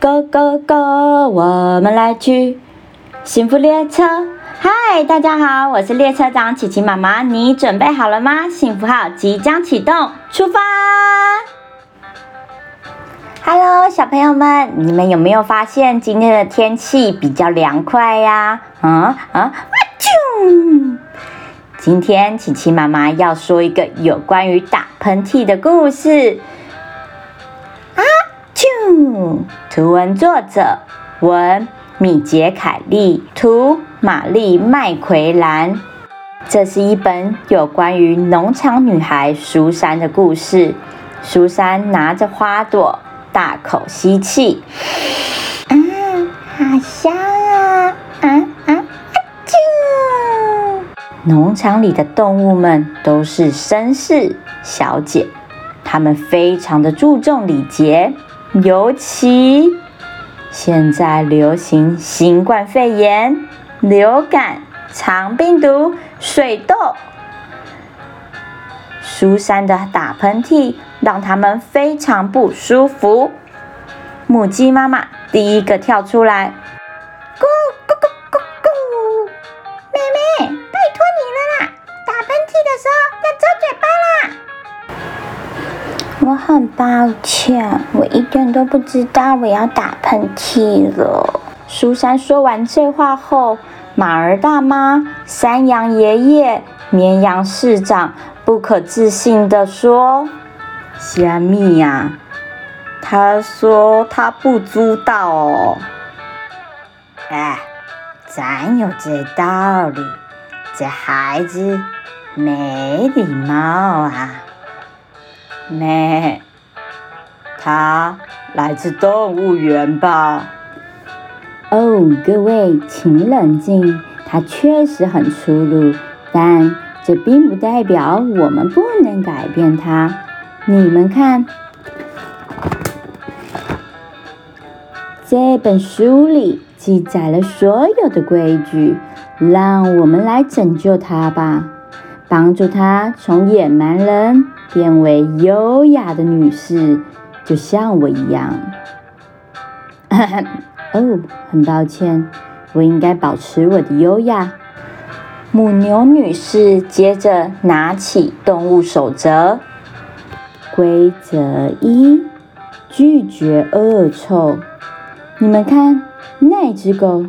Go Go Go，我们来去幸福列车。嗨，大家好，我是列车长琪琪妈妈，你准备好了吗？幸福号即将启动，出发！Hello，小朋友们，你们有没有发现今天的天气比较凉快呀？啊啊啊！啾！今天琪琪妈妈要说一个有关于打喷嚏的故事。图文作者文米杰凯利，图玛丽麦奎兰。这是一本有关于农场女孩苏珊的故事。苏珊拿着花朵，大口吸气，啊，好香啊！啊啊啊！啾！农场里的动物们都是绅士小姐，她们非常的注重礼节。尤其现在流行新冠肺炎、流感、肠病毒、水痘，苏珊的打喷嚏让他们非常不舒服。母鸡妈妈第一个跳出来。我很抱歉，我一点都不知道我要打喷嚏了。苏珊说完这话后，马儿大妈、山羊爷爷、绵羊市长不可置信地说：“虾米呀？他说他不知道哦。哎，咱有这道理，这孩子没礼貌啊。”咩？他来自动物园吧？哦，各位，请冷静。他确实很粗鲁，但这并不代表我们不能改变他。你们看，这本书里记载了所有的规矩，让我们来拯救他吧，帮助他从野蛮人。变为优雅的女士，就像我一样。哦，很抱歉，我应该保持我的优雅。母牛女士接着拿起动物守则：规则一，拒绝恶臭。你们看，那只狗，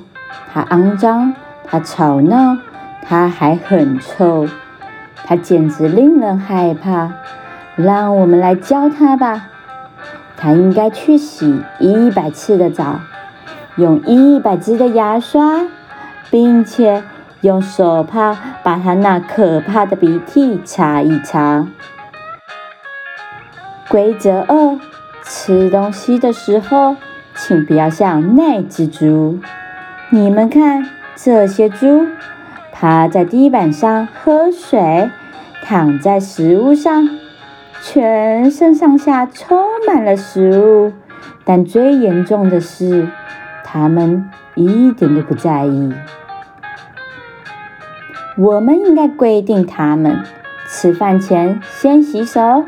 它肮脏，它吵闹，它还很臭。它简直令人害怕，让我们来教它吧。它应该去洗一百次的澡，用一百支的牙刷，并且用手帕把它那可怕的鼻涕擦一擦。规则二：吃东西的时候，请不要像那只猪。你们看，这些猪趴在地板上喝水。躺在食物上，全身上下充满了食物，但最严重的是，他们一点都不在意。我们应该规定他们吃饭前先洗手，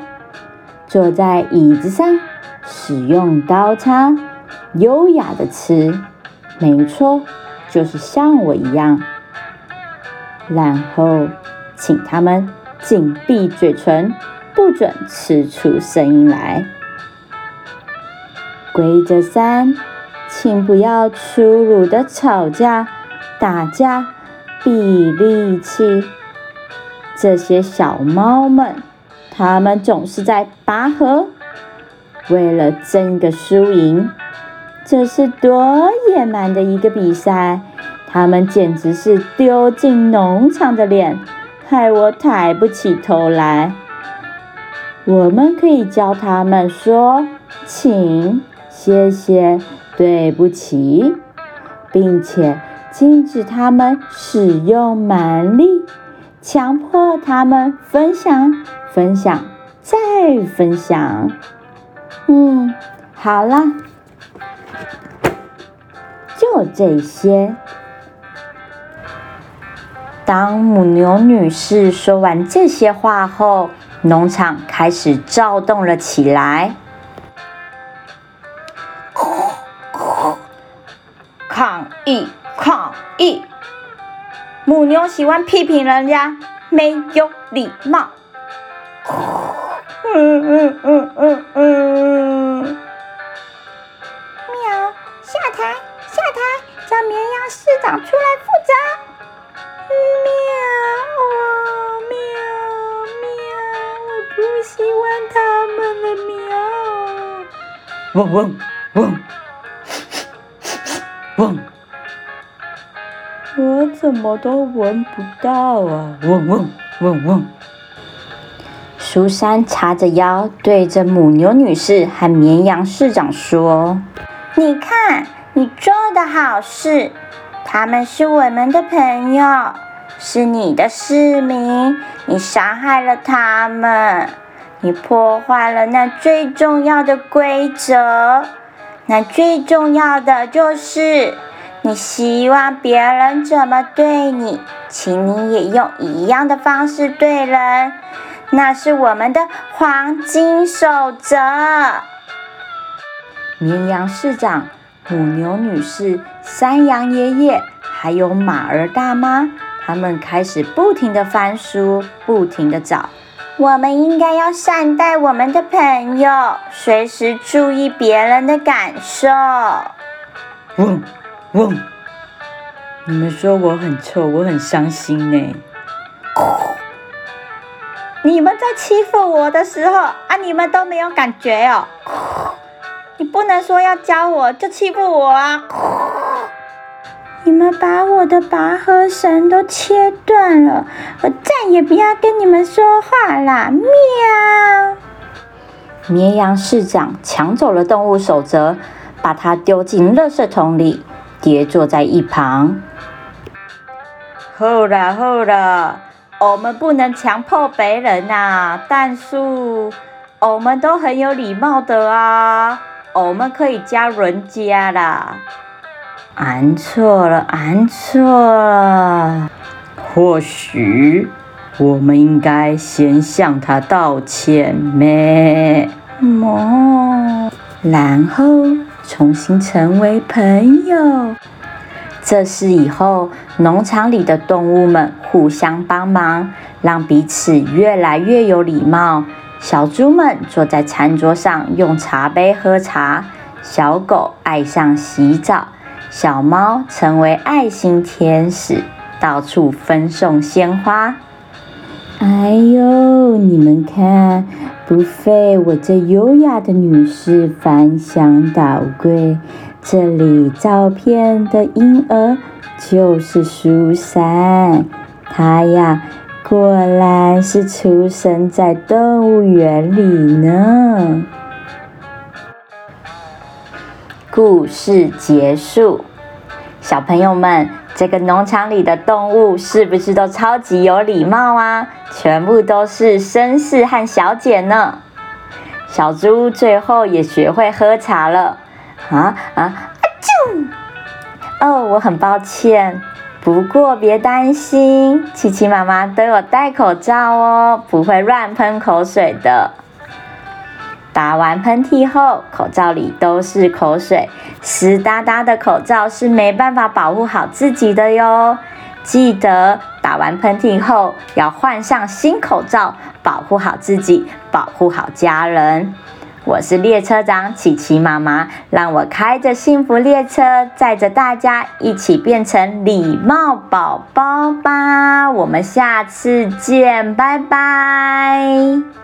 坐在椅子上使用刀叉，优雅的吃。没错，就是像我一样。然后，请他们。紧闭嘴唇，不准吃出声音来。规则三，请不要粗鲁的吵架、打架、比力气。这些小猫们，它们总是在拔河，为了争个输赢。这是多野蛮的一个比赛！他们简直是丢尽农场的脸。害我抬不起头来。我们可以教他们说“请”“谢谢”“对不起”，并且禁止他们使用蛮力，强迫他们分享、分享再分享。嗯，好了，就这些。当母牛女士说完这些话后，农场开始躁动了起来。抗议，抗议！母牛喜欢批评人家没有礼貌。嗡嗡嗡嗡，我怎么都闻不到啊！嗡嗡嗡嗡。苏珊叉着腰，对着母牛女士和绵羊市长说：“你看，你做的好事。”他们是我们的朋友，是你的市民。你伤害了他们，你破坏了那最重要的规则。那最重要的就是，你希望别人怎么对你，请你也用一样的方式对人。那是我们的黄金守则。绵羊市长。母牛女士、山羊爷爷，还有马儿大妈，他们开始不停的翻书，不停的找。我们应该要善待我们的朋友，随时注意别人的感受。嗡嗡，你们说我很臭，我很伤心呢。你们在欺负我的时候啊，你们都没有感觉哦。你不能说要教我就欺负我啊！你们把我的拔河绳都切断了，我再也不要跟你们说话啦！喵！绵羊市长抢走了动物守则，把它丢进垃圾桶里，跌坐在一旁。好了好了，我们不能强迫别人呐，但是我们都很有礼貌的啊。我们可以加人家啦，按错了，按错了。或许我们应该先向他道歉咩？么？然后重新成为朋友。这是以后农场里的动物们互相帮忙，让彼此越来越有礼貌。小猪们坐在餐桌上用茶杯喝茶，小狗爱上洗澡，小猫成为爱心天使，到处分送鲜花。哎呦，你们看，不费我这优雅的女士翻箱倒柜，这里照片的婴儿就是苏珊，她呀。果然是出生在动物园里呢。故事结束，小朋友们，这个农场里的动物是不是都超级有礼貌啊？全部都是绅士和小姐呢。小猪最后也学会喝茶了。啊啊啊！啾！哦，我很抱歉。不过别担心，琪琪妈妈都有戴口罩哦，不会乱喷口水的。打完喷嚏后，口罩里都是口水，湿哒哒的口罩是没办法保护好自己的哟。记得打完喷嚏后要换上新口罩，保护好自己，保护好家人。我是列车长琪琪妈妈，让我开着幸福列车，载着大家一起变成礼貌宝宝吧！我们下次见，拜拜。